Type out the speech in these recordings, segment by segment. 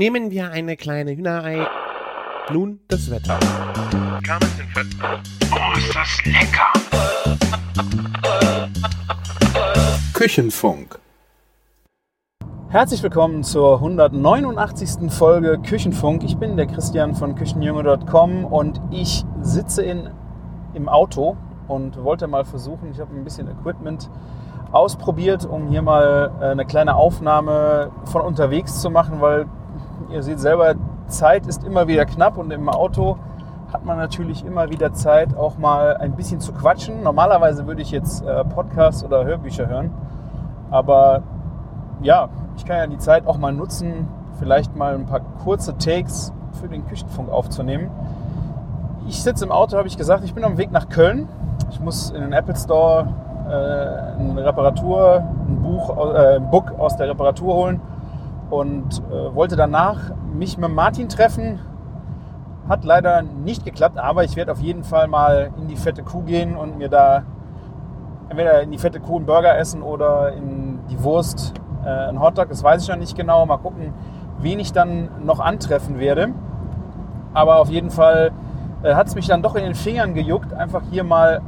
Nehmen wir eine kleine Hühnerei. Nun das Wetter. Oh, ist das lecker! Küchenfunk. Herzlich willkommen zur 189. Folge Küchenfunk. Ich bin der Christian von Küchenjunge.com und ich sitze in, im Auto und wollte mal versuchen, ich habe ein bisschen Equipment ausprobiert, um hier mal äh, eine kleine Aufnahme von unterwegs zu machen, weil ihr seht selber, Zeit ist immer wieder knapp und im Auto hat man natürlich immer wieder Zeit, auch mal ein bisschen zu quatschen. Normalerweise würde ich jetzt äh, Podcasts oder Hörbücher hören, aber ja, ich kann ja die Zeit auch mal nutzen, vielleicht mal ein paar kurze Takes für den Küchenfunk aufzunehmen. Ich sitze im Auto, habe ich gesagt, ich bin dem Weg nach Köln. Ich muss in den Apple Store äh, eine Reparatur, ein Buch, äh, ein Book aus der Reparatur holen und äh, wollte danach mich mit Martin treffen. Hat leider nicht geklappt, aber ich werde auf jeden Fall mal in die fette Kuh gehen und mir da entweder in die fette Kuh einen Burger essen oder in die Wurst äh, einen Hotdog. Das weiß ich noch nicht genau. Mal gucken, wen ich dann noch antreffen werde. Aber auf jeden Fall äh, hat es mich dann doch in den Fingern gejuckt, einfach hier mal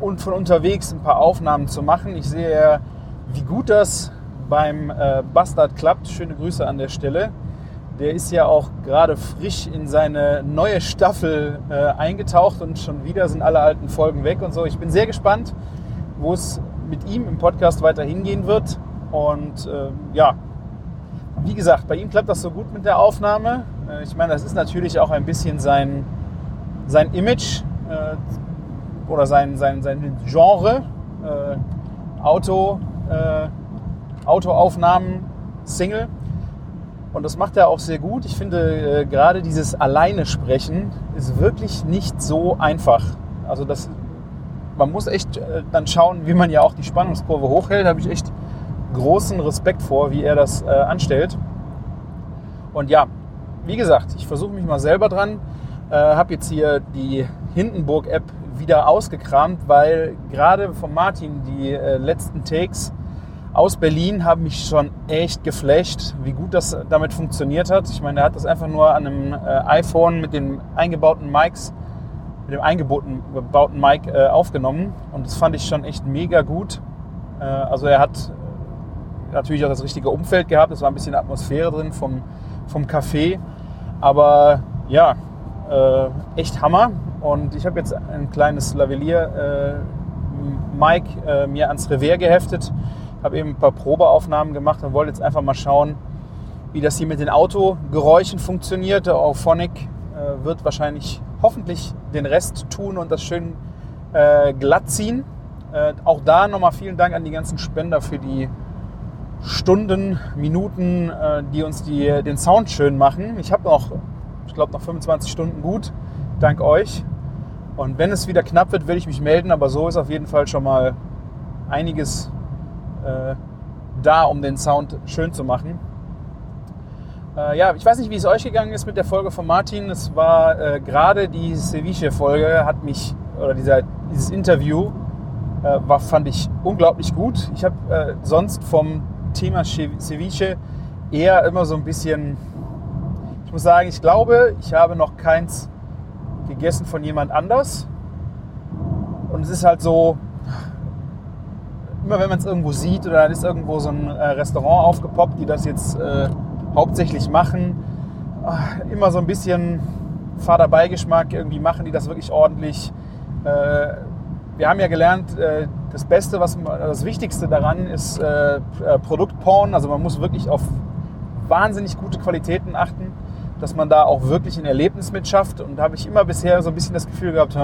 und von unterwegs ein paar Aufnahmen zu machen. Ich sehe ja, wie gut das beim äh, Bastard klappt. Schöne Grüße an der Stelle. Der ist ja auch gerade frisch in seine neue Staffel äh, eingetaucht und schon wieder sind alle alten Folgen weg und so. Ich bin sehr gespannt, wo es mit ihm im Podcast weiter hingehen wird. Und äh, ja, wie gesagt, bei ihm klappt das so gut mit der Aufnahme. Äh, ich meine, das ist natürlich auch ein bisschen sein, sein Image äh, oder sein, sein, sein Genre. Äh, Auto, äh, Autoaufnahmen, Single. Und das macht er auch sehr gut. Ich finde, äh, gerade dieses Alleine sprechen ist wirklich nicht so einfach. Also das, man muss echt äh, dann schauen, wie man ja auch die Spannungskurve hochhält. Da habe ich echt großen Respekt vor, wie er das äh, anstellt. Und ja, wie gesagt, ich versuche mich mal selber dran. Habe jetzt hier die Hindenburg-App wieder ausgekramt, weil gerade von Martin die letzten Takes aus Berlin haben mich schon echt geflasht, wie gut das damit funktioniert hat. Ich meine, er hat das einfach nur an einem äh, iPhone mit den eingebauten Mics, mit dem eingebauten Mic äh, aufgenommen und das fand ich schon echt mega gut. Äh, also er hat natürlich auch das richtige Umfeld gehabt, es war ein bisschen Atmosphäre drin vom, vom Café, aber ja, äh, echt Hammer. Und ich habe jetzt ein kleines Lavalier äh, Mic äh, mir ans Revers geheftet habe eben ein paar Probeaufnahmen gemacht und wollte jetzt einfach mal schauen, wie das hier mit den Autogeräuschen funktioniert. Der Auphonic äh, wird wahrscheinlich hoffentlich den Rest tun und das schön äh, glatt ziehen. Äh, auch da nochmal vielen Dank an die ganzen Spender für die Stunden, Minuten, äh, die uns die, den Sound schön machen. Ich habe noch, ich glaube, noch 25 Stunden gut, dank euch. Und wenn es wieder knapp wird, will ich mich melden, aber so ist auf jeden Fall schon mal einiges äh, da, um den Sound schön zu machen. Äh, ja, ich weiß nicht, wie es euch gegangen ist mit der Folge von Martin. Es war äh, gerade die Ceviche-Folge, hat mich, oder dieser, dieses Interview, äh, war, fand ich unglaublich gut. Ich habe äh, sonst vom Thema Ceviche eher immer so ein bisschen, ich muss sagen, ich glaube, ich habe noch keins gegessen von jemand anders. Und es ist halt so, immer wenn man es irgendwo sieht oder dann ist irgendwo so ein äh, Restaurant aufgepoppt, die das jetzt äh, hauptsächlich machen, äh, immer so ein bisschen fader Beigeschmack irgendwie machen, die das wirklich ordentlich. Äh, wir haben ja gelernt, äh, das Beste, was das Wichtigste daran ist äh, Produktporn. Also man muss wirklich auf wahnsinnig gute Qualitäten achten, dass man da auch wirklich ein Erlebnis mit schafft. Und da habe ich immer bisher so ein bisschen das Gefühl gehabt,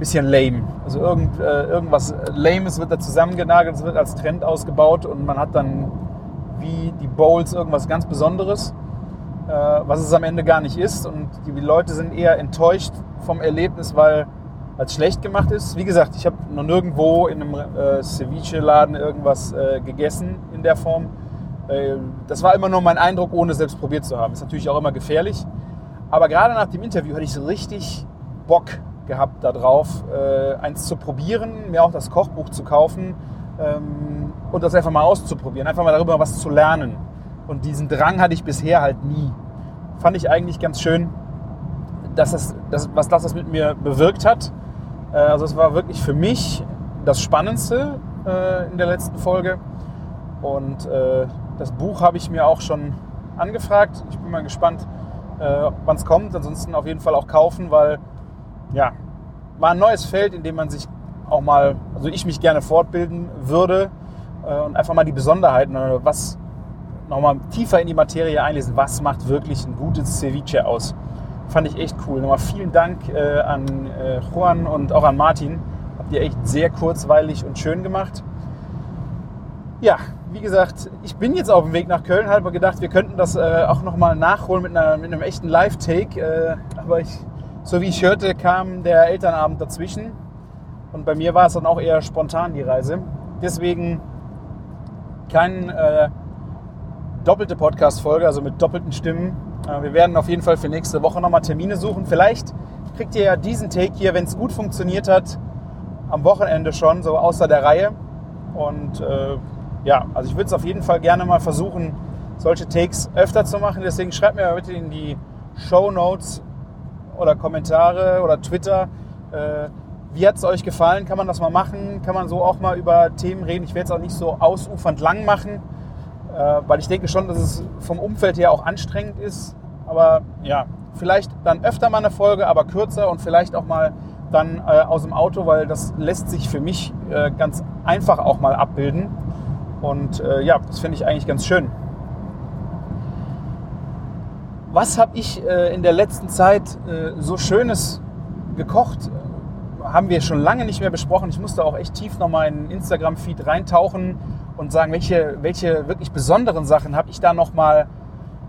bisschen lame. Also irgend, äh, irgendwas Lames wird da zusammengenagelt, es wird als Trend ausgebaut und man hat dann wie die Bowls irgendwas ganz Besonderes, äh, was es am Ende gar nicht ist. Und die, die Leute sind eher enttäuscht vom Erlebnis, weil als schlecht gemacht ist. Wie gesagt, ich habe noch nirgendwo in einem äh, Ceviche-Laden irgendwas äh, gegessen in der Form. Äh, das war immer nur mein Eindruck, ohne es selbst probiert zu haben. Ist natürlich auch immer gefährlich. Aber gerade nach dem Interview hatte ich so richtig Bock gehabt darauf, äh, eins zu probieren, mir auch das Kochbuch zu kaufen ähm, und das einfach mal auszuprobieren, einfach mal darüber was zu lernen. Und diesen Drang hatte ich bisher halt nie. Fand ich eigentlich ganz schön, dass es, dass, was das mit mir bewirkt hat. Äh, also es war wirklich für mich das Spannendste äh, in der letzten Folge. Und äh, das Buch habe ich mir auch schon angefragt. Ich bin mal gespannt, äh, wann es kommt. Ansonsten auf jeden Fall auch kaufen, weil ja, war ein neues Feld, in dem man sich auch mal, also ich mich gerne fortbilden würde äh, und einfach mal die Besonderheiten, äh, was nochmal tiefer in die Materie einlesen, was macht wirklich ein gutes Ceviche aus. Fand ich echt cool. Nochmal vielen Dank äh, an äh, Juan und auch an Martin. Habt ihr echt sehr kurzweilig und schön gemacht. Ja, wie gesagt, ich bin jetzt auf dem Weg nach Köln, habe gedacht, wir könnten das äh, auch nochmal nachholen mit, einer, mit einem echten Live-Take. Äh, aber ich, so wie ich hörte, kam der Elternabend dazwischen. Und bei mir war es dann auch eher spontan die Reise. Deswegen keine äh, doppelte Podcast-Folge, also mit doppelten Stimmen. Äh, wir werden auf jeden Fall für nächste Woche nochmal Termine suchen. Vielleicht kriegt ihr ja diesen Take hier, wenn es gut funktioniert hat, am Wochenende schon, so außer der Reihe. Und äh, ja, also ich würde es auf jeden Fall gerne mal versuchen, solche Takes öfter zu machen. Deswegen schreibt mir bitte in die Show Notes oder Kommentare oder Twitter, äh, wie hat es euch gefallen? Kann man das mal machen? Kann man so auch mal über Themen reden? Ich werde es auch nicht so ausufernd lang machen, äh, weil ich denke schon, dass es vom Umfeld her auch anstrengend ist. Aber ja, vielleicht dann öfter mal eine Folge, aber kürzer und vielleicht auch mal dann äh, aus dem Auto, weil das lässt sich für mich ganz einfach auch mal abbilden. Und ja, das finde ich eigentlich ganz schön. Was habe ich äh, in der letzten Zeit äh, so Schönes gekocht? Haben wir schon lange nicht mehr besprochen. Ich musste auch echt tief nochmal in Instagram-Feed reintauchen und sagen, welche, welche wirklich besonderen Sachen habe ich da nochmal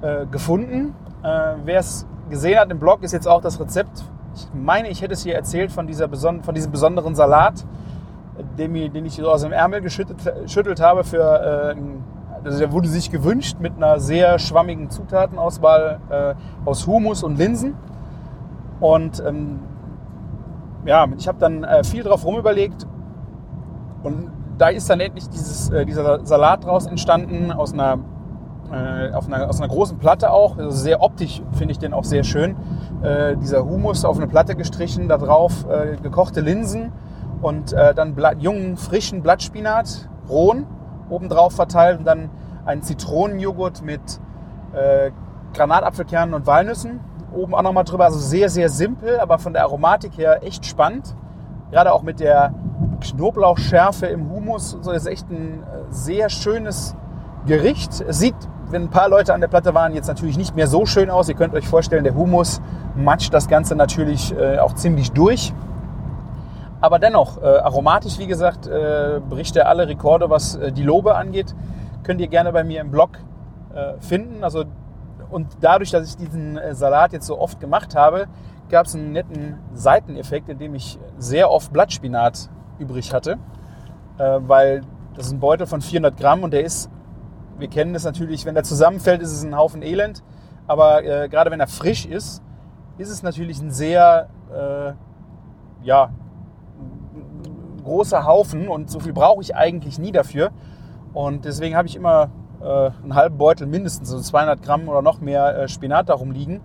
äh, gefunden. Äh, Wer es gesehen hat im Blog, ist jetzt auch das Rezept. Ich meine, ich hätte es hier erzählt von, dieser von diesem besonderen Salat den, den ich so aus dem Ärmel geschüttelt habe für, äh, also der wurde sich gewünscht mit einer sehr schwammigen Zutatenauswahl äh, aus Humus und Linsen. Und ähm, ja, ich habe dann äh, viel drauf rumüberlegt und da ist dann endlich dieses, äh, dieser Salat draus entstanden aus einer, äh, auf einer, aus einer großen Platte auch. Also sehr optisch finde ich den auch sehr schön. Äh, dieser Humus auf eine Platte gestrichen, da drauf äh, gekochte Linsen, und dann Blatt, jungen, frischen Blattspinat, rohen, obendrauf verteilt und dann einen Zitronenjoghurt mit äh, Granatapfelkernen und Walnüssen. Oben auch nochmal drüber. Also sehr, sehr simpel, aber von der Aromatik her echt spannend. Gerade auch mit der Knoblauchschärfe im Humus. So ist echt ein äh, sehr schönes Gericht. Es sieht, wenn ein paar Leute an der Platte waren, jetzt natürlich nicht mehr so schön aus. Ihr könnt euch vorstellen, der Humus matscht das Ganze natürlich äh, auch ziemlich durch. Aber dennoch, äh, aromatisch, wie gesagt, äh, bricht er alle Rekorde, was äh, die Lobe angeht. Könnt ihr gerne bei mir im Blog äh, finden. Also, und dadurch, dass ich diesen äh, Salat jetzt so oft gemacht habe, gab es einen netten Seiteneffekt, in dem ich sehr oft Blattspinat übrig hatte. Äh, weil das ist ein Beutel von 400 Gramm und der ist, wir kennen das natürlich, wenn der zusammenfällt, ist es ein Haufen Elend. Aber gerade wenn er frisch ist, ist es natürlich ein sehr ja, großer Haufen und so viel brauche ich eigentlich nie dafür. Und deswegen habe ich immer äh, einen halben Beutel mindestens, so 200 Gramm oder noch mehr äh, Spinat darum liegen.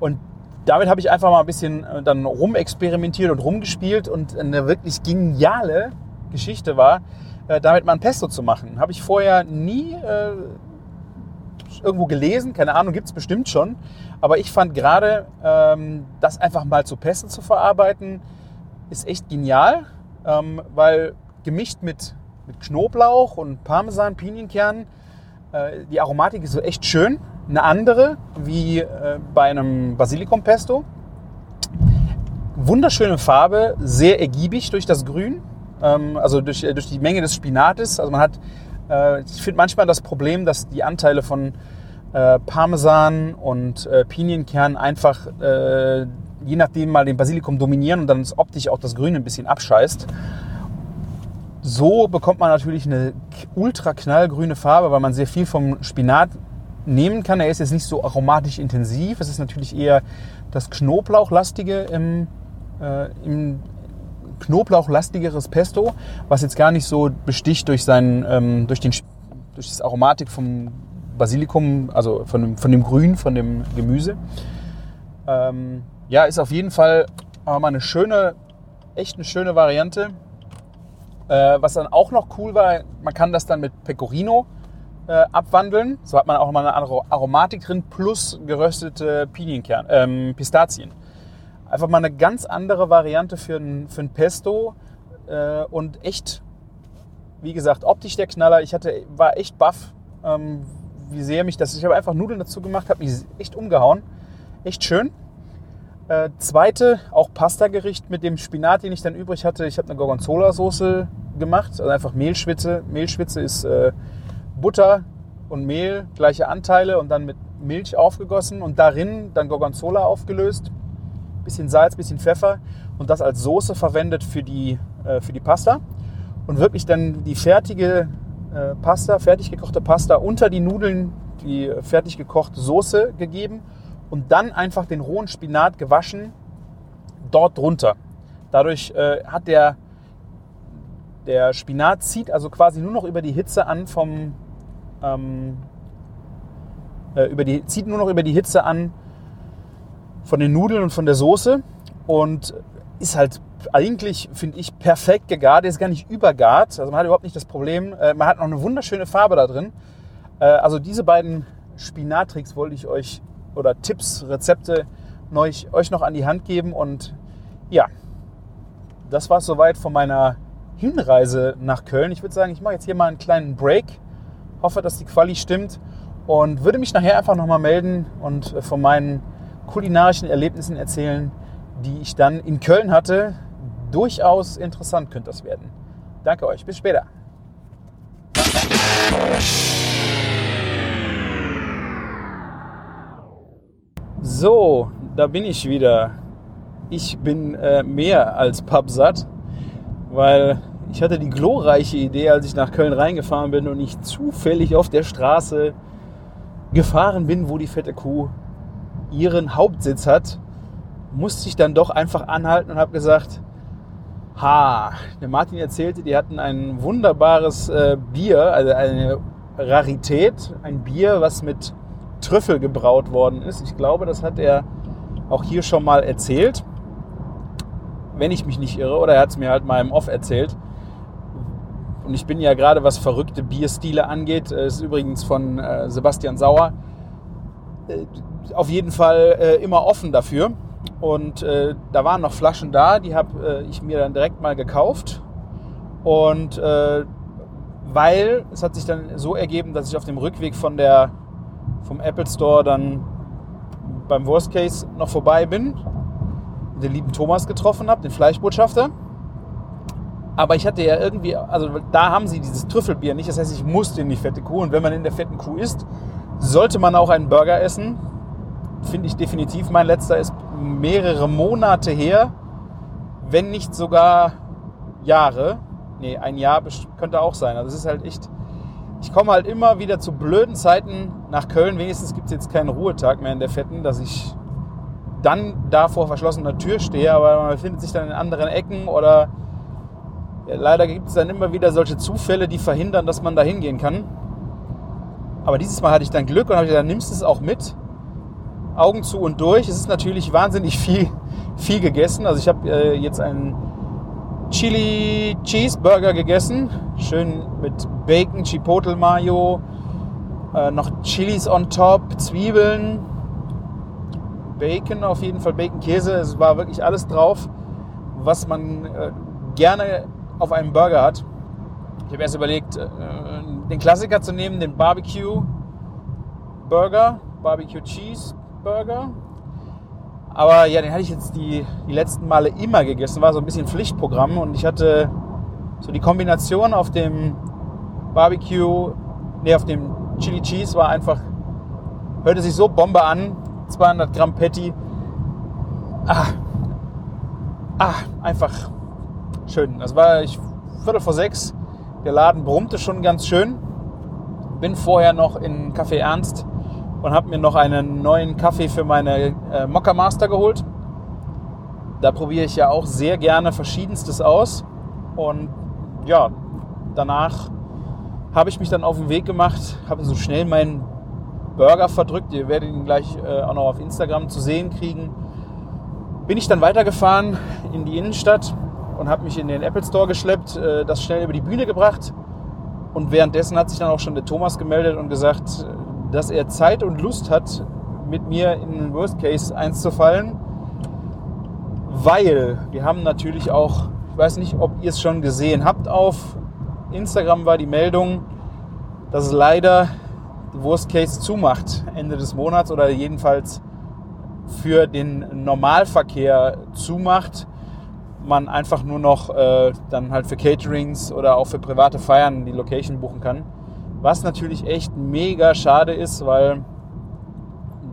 Und damit habe ich einfach mal ein bisschen äh, dann rumexperimentiert und rumgespielt und eine wirklich geniale Geschichte war, äh, damit mal ein Pesto zu machen. Habe ich vorher nie äh, irgendwo gelesen, keine Ahnung, gibt es bestimmt schon. Aber ich fand gerade, ähm, das einfach mal zu Pesto zu verarbeiten, ist echt genial, ähm, weil gemischt mit, mit Knoblauch und Parmesan, Pinienkernen, äh, die Aromatik ist so echt schön. Eine andere wie äh, bei einem Basilikum-Pesto. Wunderschöne Farbe, sehr ergiebig durch das Grün, ähm, also durch, äh, durch die Menge des Spinates. Also man hat, äh, ich finde manchmal das Problem, dass die Anteile von äh, Parmesan und äh, Pinienkern einfach je nachdem mal den Basilikum dominieren und dann optisch auch das Grüne ein bisschen abscheißt. So bekommt man natürlich eine ultra knallgrüne Farbe, weil man sehr viel vom Spinat nehmen kann. Er ist jetzt nicht so aromatisch intensiv. Es ist natürlich eher das Knoblauchlastige im, äh, im Knoblauchlastigeres Pesto, was jetzt gar nicht so besticht durch, seinen, ähm, durch den durch das Aromatik vom Basilikum, also von dem, von dem Grün, von dem Gemüse. Ähm, ja, ist auf jeden Fall mal eine schöne, echt eine schöne Variante. Äh, was dann auch noch cool war, man kann das dann mit Pecorino äh, abwandeln. So hat man auch mal eine andere Aromatik drin plus geröstete Pinienkern, ähm, Pistazien. Einfach mal eine ganz andere Variante für ein, für ein Pesto äh, und echt, wie gesagt, optisch der Knaller. Ich hatte, war echt baff, ähm, wie sehr mich das. Ich habe einfach Nudeln dazu gemacht, habe mich echt umgehauen. Echt schön. Äh, zweite, auch Pasta-Gericht mit dem Spinat, den ich dann übrig hatte. Ich habe eine Gorgonzola-Soße gemacht, also einfach Mehlschwitze. Mehlschwitze ist äh, Butter und Mehl, gleiche Anteile und dann mit Milch aufgegossen und darin dann Gorgonzola aufgelöst. Bisschen Salz, bisschen Pfeffer und das als Soße verwendet für die, äh, für die Pasta. Und wirklich dann die fertige äh, Pasta, fertig gekochte Pasta unter die Nudeln, die fertig gekochte Soße gegeben und dann einfach den rohen Spinat gewaschen dort drunter. Dadurch äh, hat der, der Spinat zieht also quasi nur noch über die Hitze an vom ähm, äh, über die, zieht nur noch über die Hitze an von den Nudeln und von der Soße und ist halt eigentlich, finde ich, perfekt gegart. Der ist gar nicht übergart. Also man hat überhaupt nicht das Problem. Äh, man hat noch eine wunderschöne Farbe da drin. Äh, also diese beiden Spinattricks wollte ich euch oder Tipps, Rezepte euch, noch an die Hand geben. Und ja, das war es soweit von meiner Hinreise nach Köln. Ich würde sagen, ich mache jetzt hier mal einen kleinen Break. Hoffe, dass die Quali stimmt und würde mich nachher einfach nochmal melden und von meinen kulinarischen Erlebnissen erzählen, die ich dann in Köln hatte. Durchaus interessant könnte das werden. Danke euch, bis später. So, da bin ich wieder. Ich bin äh, mehr als pappsatt, weil ich hatte die glorreiche Idee, als ich nach Köln reingefahren bin und ich zufällig auf der Straße gefahren bin, wo die fette Kuh ihren Hauptsitz hat, musste ich dann doch einfach anhalten und habe gesagt, ha, der Martin erzählte, die hatten ein wunderbares äh, Bier, also eine Rarität, ein Bier, was mit Trüffel gebraut worden ist. Ich glaube, das hat er auch hier schon mal erzählt, wenn ich mich nicht irre, oder er hat es mir halt mal im Off erzählt. Und ich bin ja gerade, was verrückte Bierstile angeht, äh, ist übrigens von äh, Sebastian Sauer, äh, auf jeden Fall immer offen dafür. Und da waren noch Flaschen da, die habe ich mir dann direkt mal gekauft. Und weil es hat sich dann so ergeben, dass ich auf dem Rückweg von der vom Apple Store dann beim Worst Case noch vorbei bin, den lieben Thomas getroffen habe, den Fleischbotschafter. Aber ich hatte ja irgendwie, also da haben sie dieses Trüffelbier nicht. Das heißt, ich musste in die fette Kuh. Und wenn man in der fetten Kuh isst, sollte man auch einen Burger essen. Finde ich definitiv. Mein letzter ist mehrere Monate her, wenn nicht sogar Jahre. Nee, ein Jahr könnte auch sein. Also es ist halt echt ich komme halt immer wieder zu blöden Zeiten nach Köln. Wenigstens gibt es jetzt keinen Ruhetag mehr in der Fetten, dass ich dann da vor verschlossener Tür stehe, aber man befindet sich dann in anderen Ecken oder ja, leider gibt es dann immer wieder solche Zufälle, die verhindern, dass man da hingehen kann. Aber dieses Mal hatte ich dann Glück und habe gesagt, nimmst es auch mit. Augen zu und durch. Es ist natürlich wahnsinnig viel, viel gegessen. Also ich habe äh, jetzt einen Chili Cheeseburger gegessen. Schön mit Bacon, Chipotle Mayo, äh, noch Chilis on top, Zwiebeln, Bacon auf jeden Fall, Bacon Käse. Es war wirklich alles drauf, was man äh, gerne auf einem Burger hat. Ich habe erst überlegt, äh, den Klassiker zu nehmen, den Barbecue Burger, Barbecue Cheese Burger aber ja, den hatte ich jetzt die, die letzten Male immer gegessen. War so ein bisschen Pflichtprogramm und ich hatte so die Kombination auf dem Barbecue, nee, auf dem Chili Cheese war einfach, hörte sich so Bombe an. 200 Gramm Patty. Ah, ah, einfach schön. Das war ich Viertel vor sechs. Der Laden brummte schon ganz schön. Bin vorher noch in Café Ernst und habe mir noch einen neuen Kaffee für meine äh, Mokka Master geholt. Da probiere ich ja auch sehr gerne verschiedenstes aus. Und ja, danach habe ich mich dann auf den Weg gemacht, habe so schnell meinen Burger verdrückt. Ihr werdet ihn gleich äh, auch noch auf Instagram zu sehen kriegen. Bin ich dann weitergefahren in die Innenstadt und habe mich in den Apple Store geschleppt, äh, das schnell über die Bühne gebracht. Und währenddessen hat sich dann auch schon der Thomas gemeldet und gesagt, dass er Zeit und Lust hat, mit mir in den Worst Case einzufallen. Weil wir haben natürlich auch, ich weiß nicht, ob ihr es schon gesehen habt, auf Instagram war die Meldung, dass es leider die Worst Case zumacht Ende des Monats oder jedenfalls für den Normalverkehr zumacht. Man einfach nur noch äh, dann halt für Caterings oder auch für private Feiern die Location buchen kann. Was natürlich echt mega schade ist, weil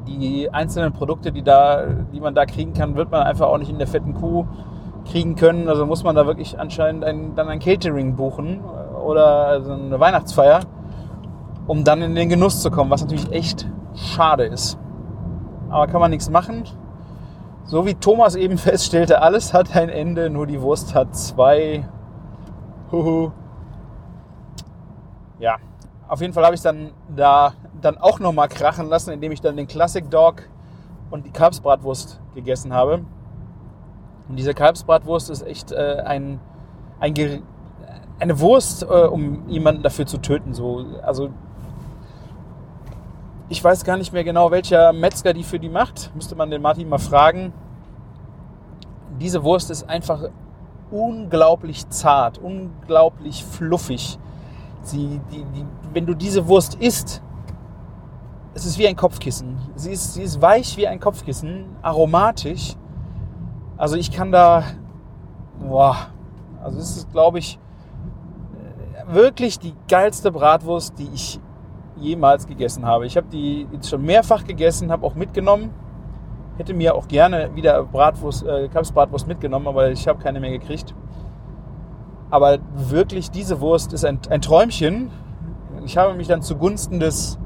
die einzelnen Produkte, die, da, die man da kriegen kann, wird man einfach auch nicht in der fetten Kuh kriegen können. Also muss man da wirklich anscheinend ein, dann ein Catering buchen oder also eine Weihnachtsfeier, um dann in den Genuss zu kommen, was natürlich echt schade ist. Aber kann man nichts machen. So wie Thomas eben feststellte, alles hat ein Ende, nur die Wurst hat zwei. Huhu. Ja, auf jeden Fall habe ich dann da dann auch nochmal krachen lassen, indem ich dann den Classic Dog und die Kalbsbratwurst gegessen habe. Und diese Kalbsbratwurst ist echt äh, ein, ein, eine Wurst, äh, um jemanden dafür zu töten. So. Also ich weiß gar nicht mehr genau, welcher Metzger die für die macht. Müsste man den Martin mal fragen. Diese Wurst ist einfach unglaublich zart, unglaublich fluffig. Sie, die, die, wenn du diese Wurst isst, es ist wie ein Kopfkissen. Sie ist, sie ist weich wie ein Kopfkissen, aromatisch. Also ich kann da, boah, also es ist, glaube ich, wirklich die geilste Bratwurst, die ich jemals gegessen habe. Ich habe die jetzt schon mehrfach gegessen, habe auch mitgenommen. Hätte mir auch gerne wieder Bratwurst, äh, Kalbsbratwurst mitgenommen, aber ich habe keine mehr gekriegt. Aber wirklich, diese Wurst ist ein, ein Träumchen. Ich habe mich dann zugunsten des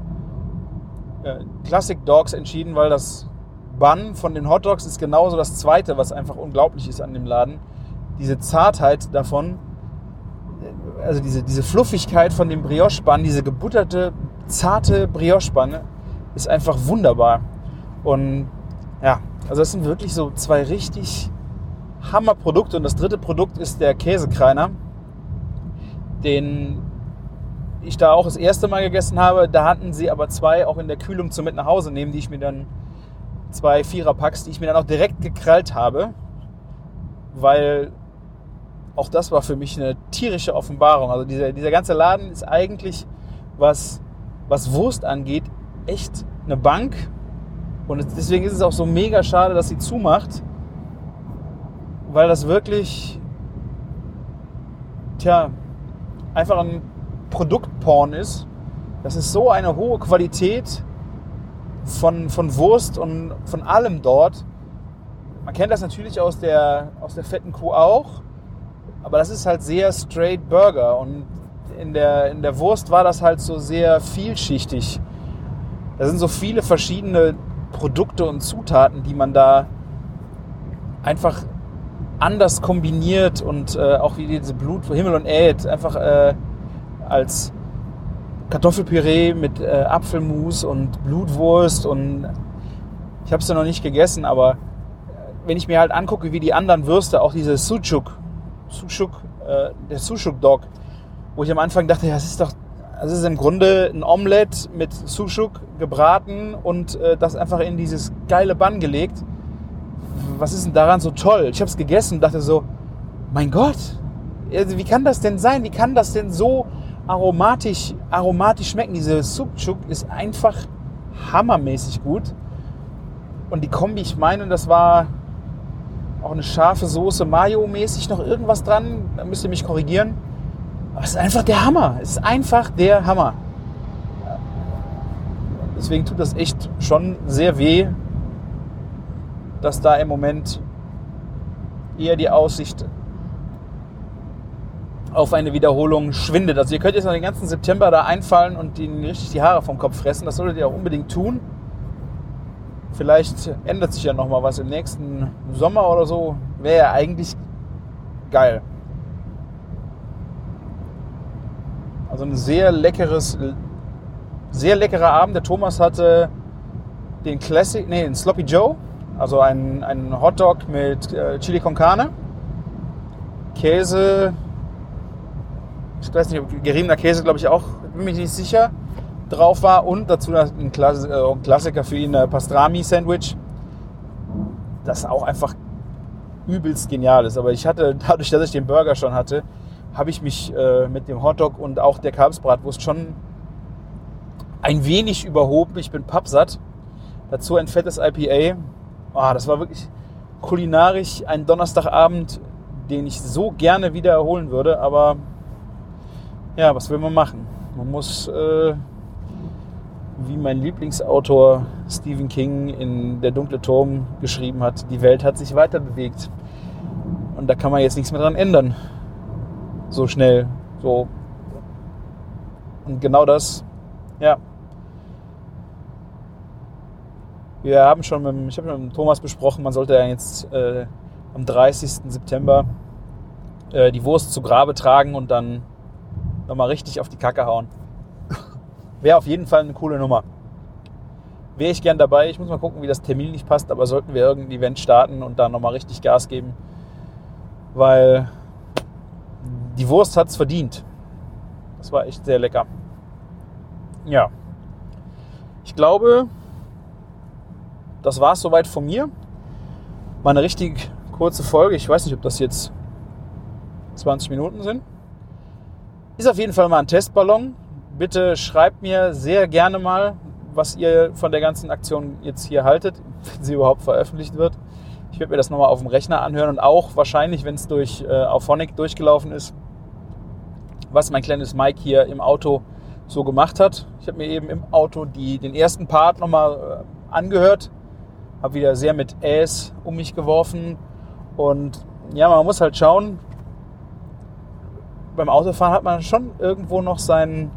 äh, Classic Dogs entschieden, weil das Bun von den Hot Dogs ist genauso das zweite, was einfach unglaublich ist an dem Laden. Diese Zartheit davon, äh, also diese, diese Fluffigkeit von dem Brioche-Bun, diese gebutterte, zarte Brioche-Bun ist einfach wunderbar. Und ja, also das sind wirklich so zwei richtig Hammerprodukte. Und das dritte Produkt ist der Käsekreiner, den ich da auch das erste Mal gegessen habe. Da hatten sie aber zwei auch in der Kühlung zum mit nach Hause nehmen, die ich mir dann, zwei Viererpacks, die ich mir dann auch direkt gekrallt habe, weil auch das war für mich eine tierische Offenbarung. Also dieser, dieser ganze Laden ist eigentlich, was, was Wurst angeht, echt eine Bank. Und deswegen ist es auch so mega schade, dass sie zumacht, weil das wirklich, tja, einfach ein Produktporn ist. Das ist so eine hohe Qualität von, von Wurst und von allem dort. Man kennt das natürlich aus der, aus der fetten Kuh auch, aber das ist halt sehr straight Burger und in der, in der Wurst war das halt so sehr vielschichtig. Da sind so viele verschiedene Produkte und Zutaten, die man da einfach anders kombiniert und äh, auch wie diese Blut, Himmel und Erd einfach äh, als Kartoffelpüree mit äh, Apfelmus und Blutwurst und ich habe es ja noch nicht gegessen, aber wenn ich mir halt angucke, wie die anderen Würste, auch diese Sucuk, Sucuk, äh, der Sucuk Dog, wo ich am Anfang dachte, das ist doch, das ist im Grunde ein Omelett mit Sucuk gebraten und äh, das einfach in dieses geile Bann gelegt. Was ist denn daran so toll? Ich habe es gegessen und dachte so, mein Gott, also wie kann das denn sein? Wie kann das denn so aromatisch, aromatisch schmecken. Diese Sucuk ist einfach hammermäßig gut. Und die Kombi, ich meine, das war auch eine scharfe Soße, Mayo-mäßig noch irgendwas dran. Da müsst ihr mich korrigieren. Aber es ist einfach der Hammer. Es ist einfach der Hammer. Deswegen tut das echt schon sehr weh, dass da im Moment eher die Aussicht auf eine Wiederholung schwindet. Also ihr könnt jetzt noch den ganzen September da einfallen und ihnen richtig die Haare vom Kopf fressen. Das solltet ihr auch unbedingt tun. Vielleicht ändert sich ja noch mal was im nächsten Sommer oder so. Wäre ja eigentlich geil. Also ein sehr leckeres, sehr leckerer Abend. Der Thomas hatte den Classic, nee, den Sloppy Joe, also ein, ein Hotdog mit äh, Chili con Carne, Käse, ich weiß nicht, geriebener Käse, glaube ich auch, bin mir nicht sicher, drauf war und dazu äh, ein Klassiker für ihn, ein Pastrami-Sandwich, das auch einfach übelst genial ist. Aber ich hatte, dadurch, dass ich den Burger schon hatte, habe ich mich äh, mit dem Hotdog und auch der Kalbsbratwurst schon ein wenig überhoben. Ich bin pappsatt. Dazu ein fettes IPA. Oh, das war wirklich kulinarisch ein Donnerstagabend, den ich so gerne wiederholen würde. Aber ja, was will man machen? Man muss, äh, wie mein Lieblingsautor Stephen King in Der dunkle Turm geschrieben hat, die Welt hat sich weiter bewegt. Und da kann man jetzt nichts mehr dran ändern. So schnell. So. Und genau das, ja, Wir haben schon mit, ich habe mit Thomas besprochen, man sollte ja jetzt äh, am 30. September äh, die Wurst zu Grabe tragen und dann nochmal richtig auf die Kacke hauen. Wäre auf jeden Fall eine coole Nummer. Wäre ich gern dabei. Ich muss mal gucken, wie das Termin nicht passt, aber sollten wir irgendein Event starten und da nochmal richtig Gas geben. Weil die Wurst hat es verdient. Das war echt sehr lecker. Ja. Ich glaube, das war es soweit von mir. Mal eine richtig kurze Folge. Ich weiß nicht, ob das jetzt 20 Minuten sind. Ist auf jeden Fall mal ein Testballon. Bitte schreibt mir sehr gerne mal, was ihr von der ganzen Aktion jetzt hier haltet, wenn sie überhaupt veröffentlicht wird. Ich werde mir das nochmal auf dem Rechner anhören und auch wahrscheinlich, wenn es durch äh, auf Phonic durchgelaufen ist, was mein kleines Mike hier im Auto so gemacht hat. Ich habe mir eben im Auto die, den ersten Part nochmal äh, angehört habe wieder sehr mit Äs um mich geworfen. Und ja, man muss halt schauen, beim Autofahren hat man schon irgendwo noch seinen,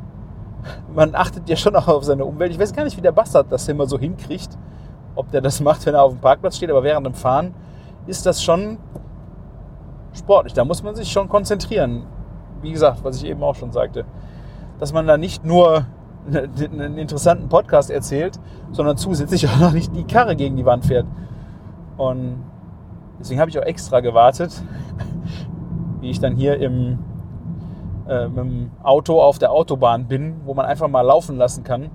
man achtet ja schon auch auf seine Umwelt. Ich weiß gar nicht, wie der Bastard das immer so hinkriegt, ob der das macht, wenn er auf dem Parkplatz steht, aber während dem Fahren ist das schon sportlich. Da muss man sich schon konzentrieren. Wie gesagt, was ich eben auch schon sagte, dass man da nicht nur einen interessanten Podcast erzählt, sondern zusätzlich auch noch nicht die Karre gegen die Wand fährt. Und deswegen habe ich auch extra gewartet, wie ich dann hier im, äh, mit dem Auto auf der Autobahn bin, wo man einfach mal laufen lassen kann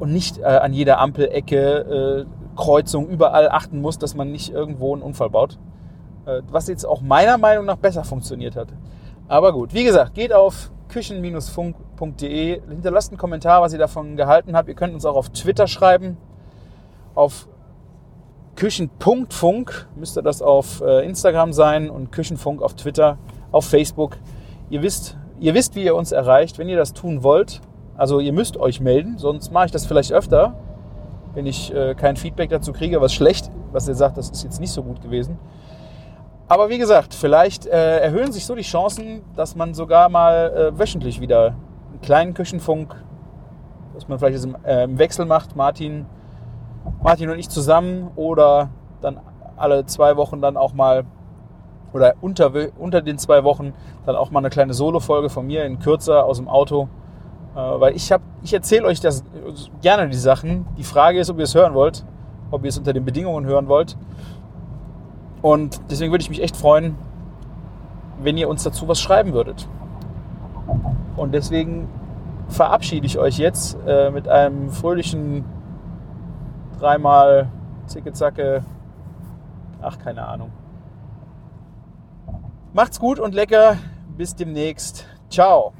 und nicht äh, an jeder Ampelecke, äh, Kreuzung, überall achten muss, dass man nicht irgendwo einen Unfall baut. Äh, was jetzt auch meiner Meinung nach besser funktioniert hat. Aber gut, wie gesagt, geht auf küchen-funk.de. Hinterlasst einen Kommentar, was ihr davon gehalten habt. Ihr könnt uns auch auf Twitter schreiben. Auf Küchen.funk müsste das auf äh, Instagram sein und Küchenfunk auf Twitter, auf Facebook. Ihr wisst, ihr wisst, wie ihr uns erreicht, wenn ihr das tun wollt. Also ihr müsst euch melden, sonst mache ich das vielleicht öfter, wenn ich äh, kein Feedback dazu kriege, was schlecht, was ihr sagt, das ist jetzt nicht so gut gewesen. Aber wie gesagt, vielleicht äh, erhöhen sich so die Chancen, dass man sogar mal äh, wöchentlich wieder einen kleinen Küchenfunk, dass man vielleicht im, äh, im Wechsel macht, Martin, Martin und ich zusammen oder dann alle zwei Wochen dann auch mal oder unter, unter den zwei Wochen dann auch mal eine kleine Solo-Folge von mir in kürzer aus dem Auto. Äh, weil ich habe, ich erzähle euch das gerne die Sachen. Die Frage ist, ob ihr es hören wollt, ob ihr es unter den Bedingungen hören wollt. Und deswegen würde ich mich echt freuen, wenn ihr uns dazu was schreiben würdet. Und deswegen verabschiede ich euch jetzt äh, mit einem fröhlichen dreimal Zicke Zacke. Ach, keine Ahnung. Macht's gut und lecker. Bis demnächst. Ciao.